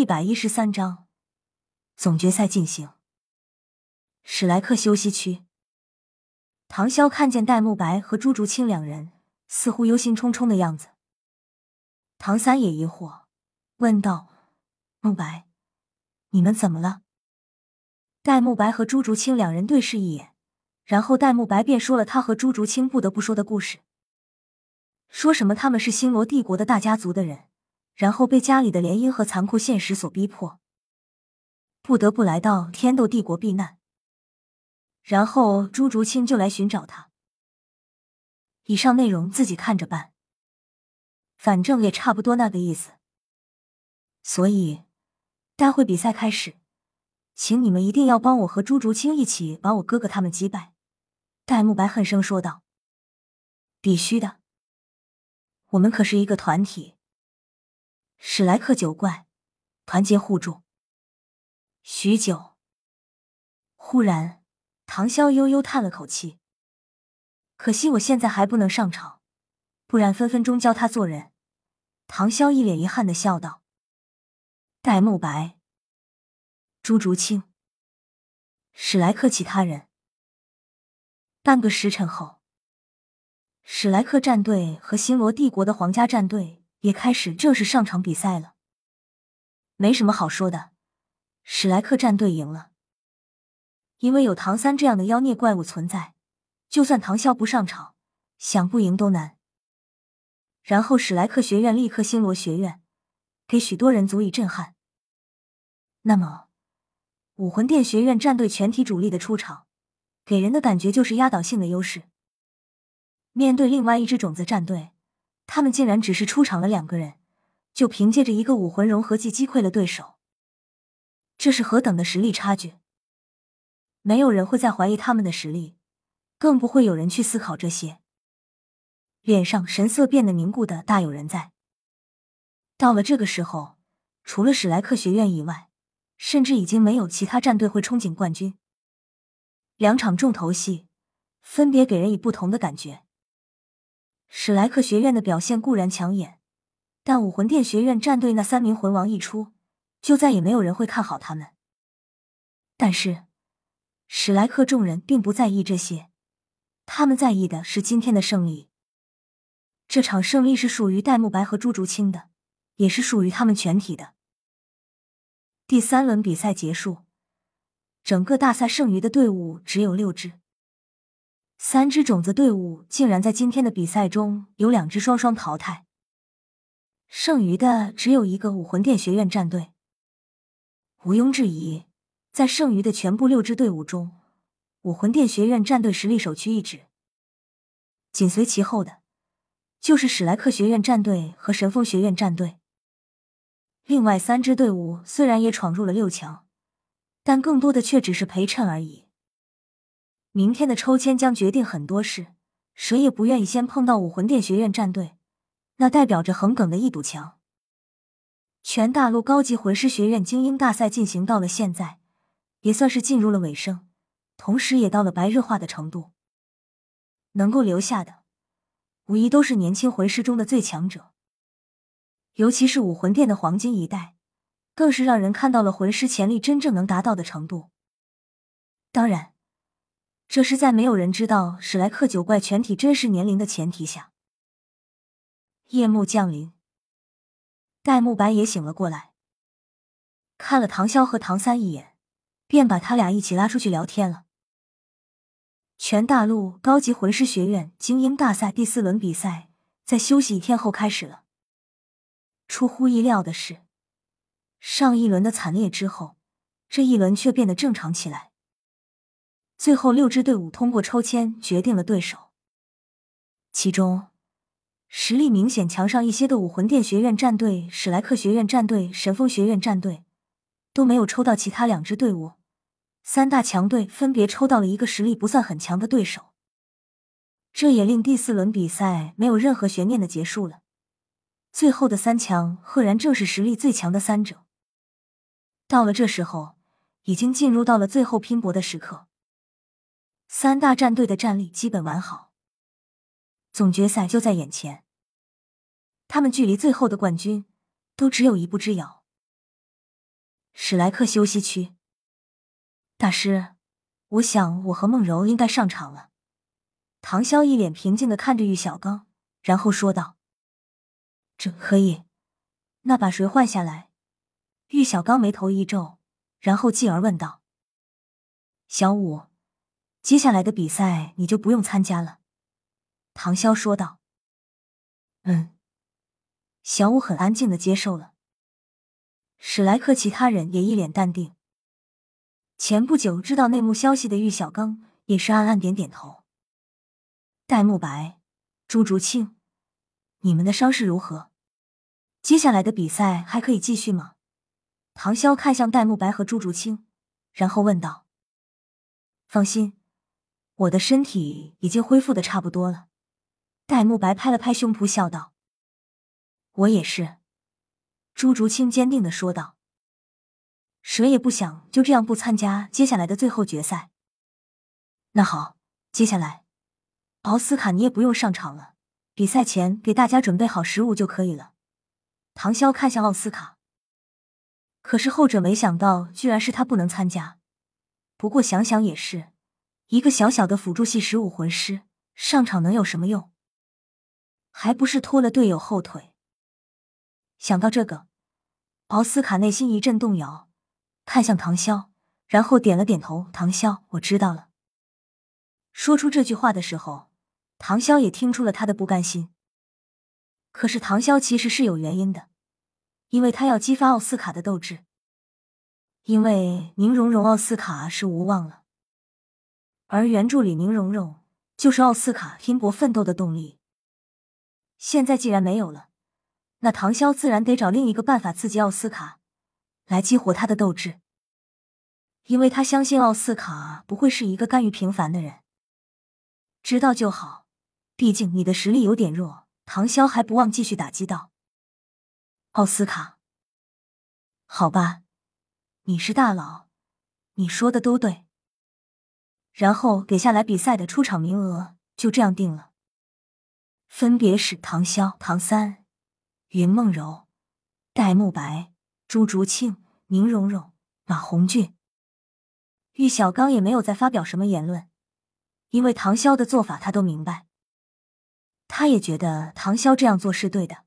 一百一十三章总决赛进行。史莱克休息区，唐潇看见戴沐白和朱竹清两人似乎忧心忡忡的样子，唐三也疑惑，问道：“沐白，你们怎么了？”戴沐白和朱竹清两人对视一眼，然后戴沐白便说了他和朱竹清不得不说的故事，说什么他们是星罗帝国的大家族的人。然后被家里的联姻和残酷现实所逼迫，不得不来到天斗帝国避难。然后朱竹清就来寻找他。以上内容自己看着办，反正也差不多那个意思。所以，待会比赛开始，请你们一定要帮我和朱竹清一起把我哥哥他们击败。”戴沐白恨声说道。“必须的，我们可是一个团体。”史莱克九怪，团结互助。许久，忽然，唐潇悠悠叹了口气：“可惜我现在还不能上场，不然分分钟教他做人。”唐潇一脸遗憾的笑道：“戴沐白、朱竹清、史莱克其他人。”半个时辰后，史莱克战队和星罗帝国的皇家战队。也开始正式上场比赛了。没什么好说的，史莱克战队赢了，因为有唐三这样的妖孽怪物存在，就算唐啸不上场，想不赢都难。然后史莱克学院立刻星罗学院，给许多人足以震撼。那么，武魂殿学院战队全体主力的出场，给人的感觉就是压倒性的优势。面对另外一支种子战队。他们竟然只是出场了两个人，就凭借着一个武魂融合技击溃了对手，这是何等的实力差距！没有人会再怀疑他们的实力，更不会有人去思考这些。脸上神色变得凝固的大有人在。到了这个时候，除了史莱克学院以外，甚至已经没有其他战队会憧憬冠军。两场重头戏，分别给人以不同的感觉。史莱克学院的表现固然抢眼，但武魂殿学院战队那三名魂王一出，就再也没有人会看好他们。但是，史莱克众人并不在意这些，他们在意的是今天的胜利。这场胜利是属于戴沐白和朱竹清的，也是属于他们全体的。第三轮比赛结束，整个大赛剩余的队伍只有六支。三支种子队伍竟然在今天的比赛中有两支双双淘汰，剩余的只有一个武魂殿学院战队。毋庸置疑，在剩余的全部六支队伍中，武魂殿学院战队实力首屈一指。紧随其后的，就是史莱克学院战队和神风学院战队。另外三支队伍虽然也闯入了六强，但更多的却只是陪衬而已。明天的抽签将决定很多事，谁也不愿意先碰到武魂殿学院战队，那代表着横梗的一堵墙。全大陆高级魂师学院精英大赛进行到了现在，也算是进入了尾声，同时也到了白热化的程度。能够留下的，无疑都是年轻魂师中的最强者，尤其是武魂殿的黄金一代，更是让人看到了魂师潜力真正能达到的程度。当然。这是在没有人知道史莱克九怪全体真实年龄的前提下。夜幕降临，戴沐白也醒了过来，看了唐潇和唐三一眼，便把他俩一起拉出去聊天了。全大陆高级魂师学院精英大赛第四轮比赛在休息一天后开始了。出乎意料的是，上一轮的惨烈之后，这一轮却变得正常起来。最后六支队伍通过抽签决定了对手，其中实力明显强上一些的武魂殿学院战队、史莱克学院战队、神风学院战队都没有抽到其他两支队伍，三大强队分别抽到了一个实力不算很强的对手，这也令第四轮比赛没有任何悬念的结束了。最后的三强赫然正是实力最强的三者。到了这时候，已经进入到了最后拼搏的时刻。三大战队的战力基本完好，总决赛就在眼前。他们距离最后的冠军都只有一步之遥。史莱克休息区。大师，我想我和梦柔应该上场了。唐潇一脸平静的看着玉小刚，然后说道：“这可以。那把谁换下来？”玉小刚眉头一皱，然后继而问道：“小五，接下来的比赛你就不用参加了。”唐潇说道：“嗯。”小五很安静的接受了。史莱克其他人也一脸淡定。前不久知道内幕消息的玉小刚也是暗暗点点头。戴沐白、朱竹清，你们的伤势如何？接下来的比赛还可以继续吗？唐潇看向戴沐白和朱竹清，然后问道：“放心，我的身体已经恢复的差不多了。”戴沐白拍了拍胸脯，笑道：“我也是。”朱竹清坚定的说道：“谁也不想就这样不参加接下来的最后决赛。”那好，接下来，奥斯卡你也不用上场了，比赛前给大家准备好食物就可以了。唐潇看向奥斯卡，可是后者没想到，居然是他不能参加。不过想想也是，一个小小的辅助系十五魂师上场能有什么用？还不是拖了队友后腿。想到这个，奥斯卡内心一阵动摇，看向唐潇，然后点了点头。唐潇，我知道了。说出这句话的时候，唐潇也听出了他的不甘心。可是唐潇其实是有原因的，因为他要激发奥斯卡的斗志。因为宁荣荣奥斯卡是无望了，而原著里宁荣荣就是奥斯卡拼搏奋斗的动力。现在既然没有了。那唐潇自然得找另一个办法刺激奥斯卡，来激活他的斗志，因为他相信奥斯卡不会是一个甘于平凡的人。知道就好，毕竟你的实力有点弱。唐潇还不忘继续打击道：“奥斯卡，好吧，你是大佬，你说的都对。”然后给下来比赛的出场名额就这样定了，分别是唐潇、唐三。云梦柔、戴沐白、朱竹清、宁荣荣、马红俊、玉小刚也没有再发表什么言论，因为唐潇的做法他都明白，他也觉得唐潇这样做是对的，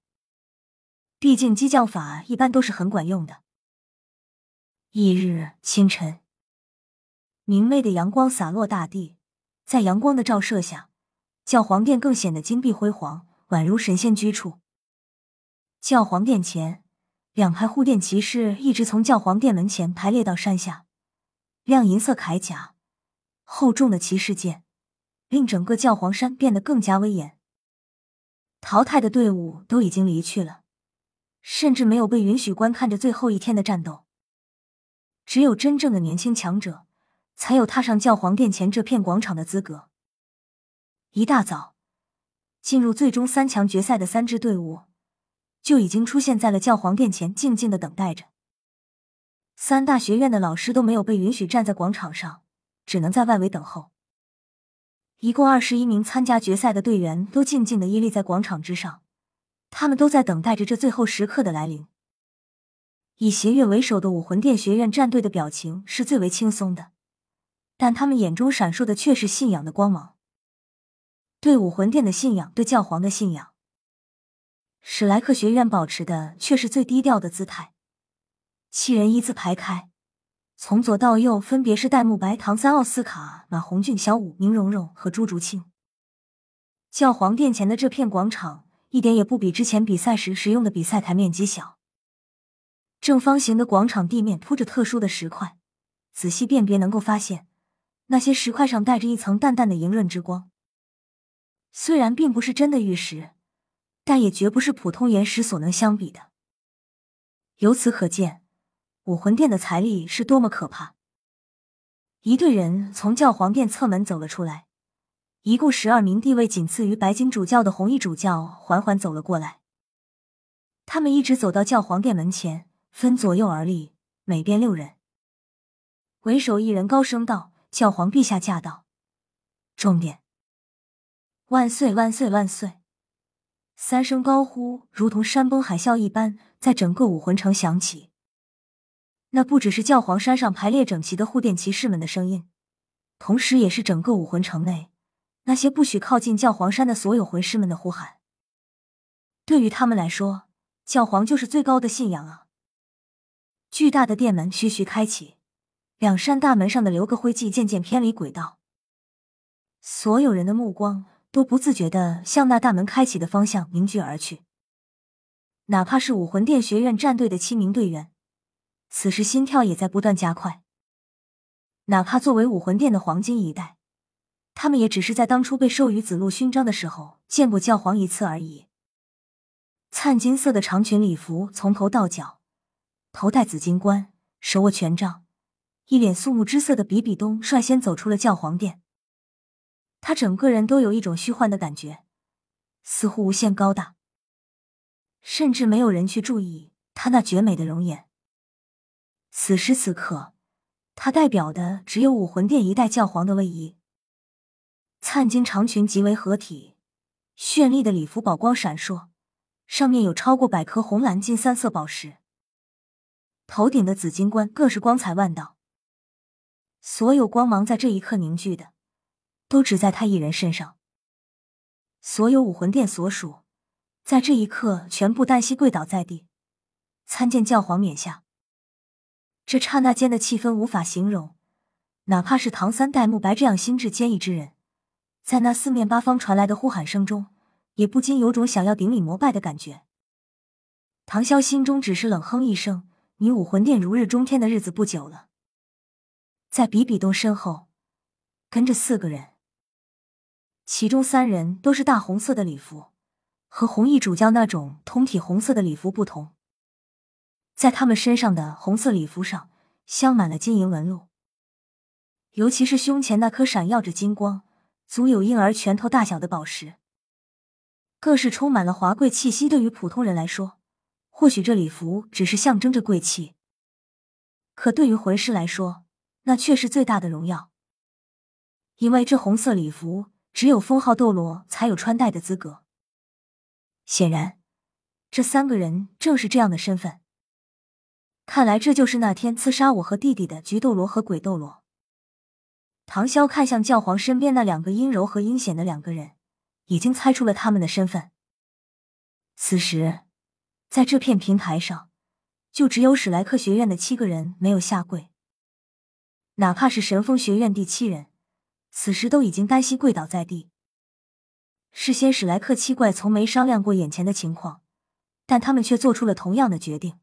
毕竟激将法一般都是很管用的。翌日清晨，明媚的阳光洒落大地，在阳光的照射下，教皇殿更显得金碧辉煌，宛如神仙居处。教皇殿前，两排护殿骑士一直从教皇殿门前排列到山下，亮银色铠甲、厚重的骑士剑，令整个教皇山变得更加威严。淘汰的队伍都已经离去了，甚至没有被允许观看着最后一天的战斗。只有真正的年轻强者，才有踏上教皇殿前这片广场的资格。一大早，进入最终三强决赛的三支队伍。就已经出现在了教皇殿前，静静的等待着。三大学院的老师都没有被允许站在广场上，只能在外围等候。一共二十一名参加决赛的队员都静静的屹立在广场之上，他们都在等待着这最后时刻的来临。以邪月为首的武魂殿学院战队的表情是最为轻松的，但他们眼中闪烁的却是信仰的光芒，对武魂殿的信仰，对教皇的信仰。史莱克学院保持的却是最低调的姿态，七人一字排开，从左到右分别是戴沐白、唐三、奥斯卡、马红俊、小五、宁荣荣和朱竹清。教皇殿前的这片广场一点也不比之前比赛时使用的比赛台面积小，正方形的广场地面铺着特殊的石块，仔细辨别能够发现，那些石块上带着一层淡淡的莹润之光，虽然并不是真的玉石。但也绝不是普通岩石所能相比的。由此可见，武魂殿的财力是多么可怕。一队人从教皇殿侧门走了出来，一共十二名地位仅次于白金主教的红衣主教缓缓走了过来。他们一直走到教皇殿门前，分左右而立，每边六人。为首一人高声道：“教皇陛下驾到！”重点：万岁万岁万岁！三声高呼，如同山崩海啸一般，在整个武魂城响起。那不只是教皇山上排列整齐的护殿骑士们的声音，同时也是整个武魂城内那些不许靠近教皇山的所有魂师们的呼喊。对于他们来说，教皇就是最高的信仰啊！巨大的殿门徐徐开启，两扇大门上的留个灰烬渐渐偏离轨道，所有人的目光都不自觉的向那大门开启的方向凝聚而去。哪怕是武魂殿学院战队的七名队员。此时心跳也在不断加快。哪怕作为武魂殿的黄金一代，他们也只是在当初被授予紫露勋章的时候见过教皇一次而已。灿金色的长裙礼服从头到脚，头戴紫金冠，手握权杖，一脸肃穆之色的比比东率先走出了教皇殿。他整个人都有一种虚幻的感觉，似乎无限高大，甚至没有人去注意他那绝美的容颜。此时此刻，他代表的只有武魂殿一代教皇的威仪。灿金长裙极为合体，绚丽的礼服宝光闪烁，上面有超过百颗红、蓝、金三色宝石。头顶的紫金冠更是光彩万道。所有光芒在这一刻凝聚的，都只在他一人身上。所有武魂殿所属，在这一刻全部单膝跪倒在地，参见教皇冕下。这刹那间的气氛无法形容，哪怕是唐三代慕白这样心智坚毅之人，在那四面八方传来的呼喊声中，也不禁有种想要顶礼膜拜的感觉。唐潇心中只是冷哼一声：“你武魂殿如日中天的日子不久了。”在比比东身后跟着四个人，其中三人都是大红色的礼服，和红衣主教那种通体红色的礼服不同。在他们身上的红色礼服上镶满了金银纹路，尤其是胸前那颗闪耀着金光、足有婴儿拳头大小的宝石，更是充满了华贵气息。对于普通人来说，或许这礼服只是象征着贵气，可对于魂师来说，那却是最大的荣耀。因为这红色礼服只有封号斗罗才有穿戴的资格。显然，这三个人正是这样的身份。看来这就是那天刺杀我和弟弟的菊斗罗和鬼斗罗。唐潇看向教皇身边那两个阴柔和阴险的两个人，已经猜出了他们的身份。此时，在这片平台上，就只有史莱克学院的七个人没有下跪，哪怕是神风学院第七人，此时都已经单膝跪倒在地。事先史莱克七怪从没商量过眼前的情况，但他们却做出了同样的决定。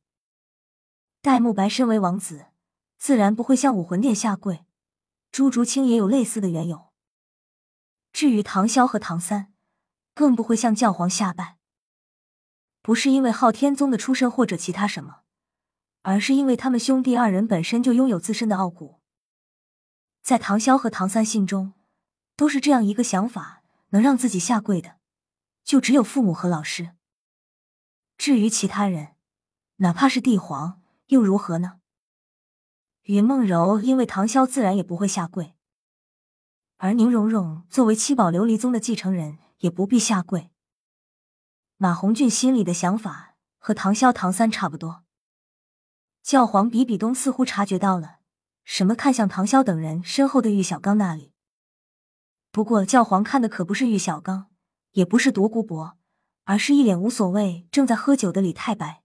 戴沐白身为王子，自然不会向武魂殿下跪。朱竹清也有类似的缘由。至于唐潇和唐三，更不会向教皇下拜。不是因为昊天宗的出身或者其他什么，而是因为他们兄弟二人本身就拥有自身的傲骨。在唐潇和唐三心中，都是这样一个想法：能让自己下跪的，就只有父母和老师。至于其他人，哪怕是帝皇。又如何呢？云梦柔因为唐潇自然也不会下跪，而宁荣荣作为七宝琉璃宗的继承人，也不必下跪。马红俊心里的想法和唐潇、唐三差不多。教皇比比东似乎察觉到了什么，看向唐潇等人身后的玉小刚那里。不过教皇看的可不是玉小刚，也不是独孤博，而是一脸无所谓、正在喝酒的李太白。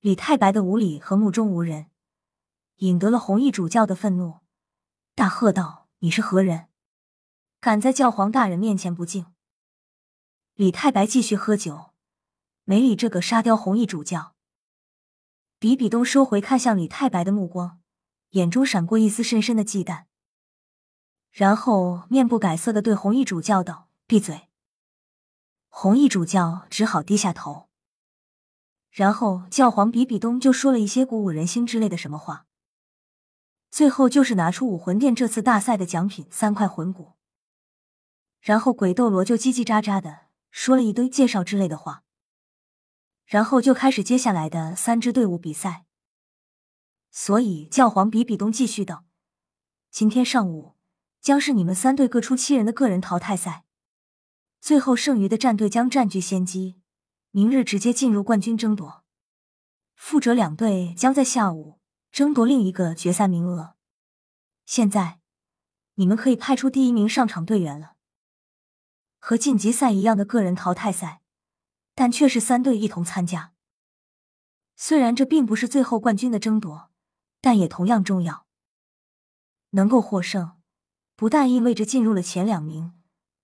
李太白的无礼和目中无人，引得了红衣主教的愤怒，大喝道：“你是何人？敢在教皇大人面前不敬？”李太白继续喝酒，没理这个沙雕红衣主教。比比东收回看向李太白的目光，眼中闪过一丝深深的忌惮，然后面不改色的对红衣主教道：“闭嘴。”红衣主教只好低下头。然后教皇比比东就说了一些鼓舞人心之类的什么话，最后就是拿出武魂殿这次大赛的奖品三块魂骨。然后鬼斗罗就叽叽喳喳的说了一堆介绍之类的话，然后就开始接下来的三支队伍比赛。所以教皇比比东继续道：“今天上午将是你们三队各出七人的个人淘汰赛，最后剩余的战队将占据先机。”明日直接进入冠军争夺，负者两队将在下午争夺另一个决赛名额。现在，你们可以派出第一名上场队员了。和晋级赛一样的个人淘汰赛，但却是三队一同参加。虽然这并不是最后冠军的争夺，但也同样重要。能够获胜，不但意味着进入了前两名，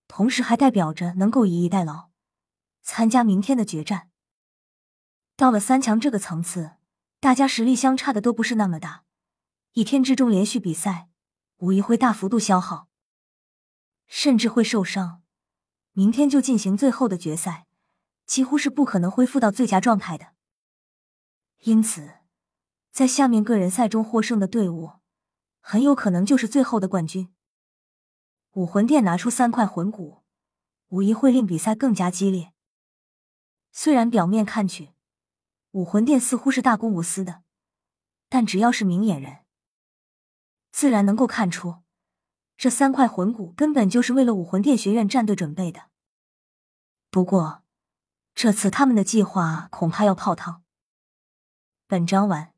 同时还代表着能够以逸待劳，参加明天的决战。到了三强这个层次，大家实力相差的都不是那么大，一天之中连续比赛。无疑会大幅度消耗，甚至会受伤。明天就进行最后的决赛，几乎是不可能恢复到最佳状态的。因此，在下面个人赛中获胜的队伍，很有可能就是最后的冠军。武魂殿拿出三块魂骨，无疑会令比赛更加激烈。虽然表面看去，武魂殿似乎是大公无私的，但只要是明眼人。自然能够看出，这三块魂骨根本就是为了武魂殿学院战队准备的。不过，这次他们的计划恐怕要泡汤。本章完。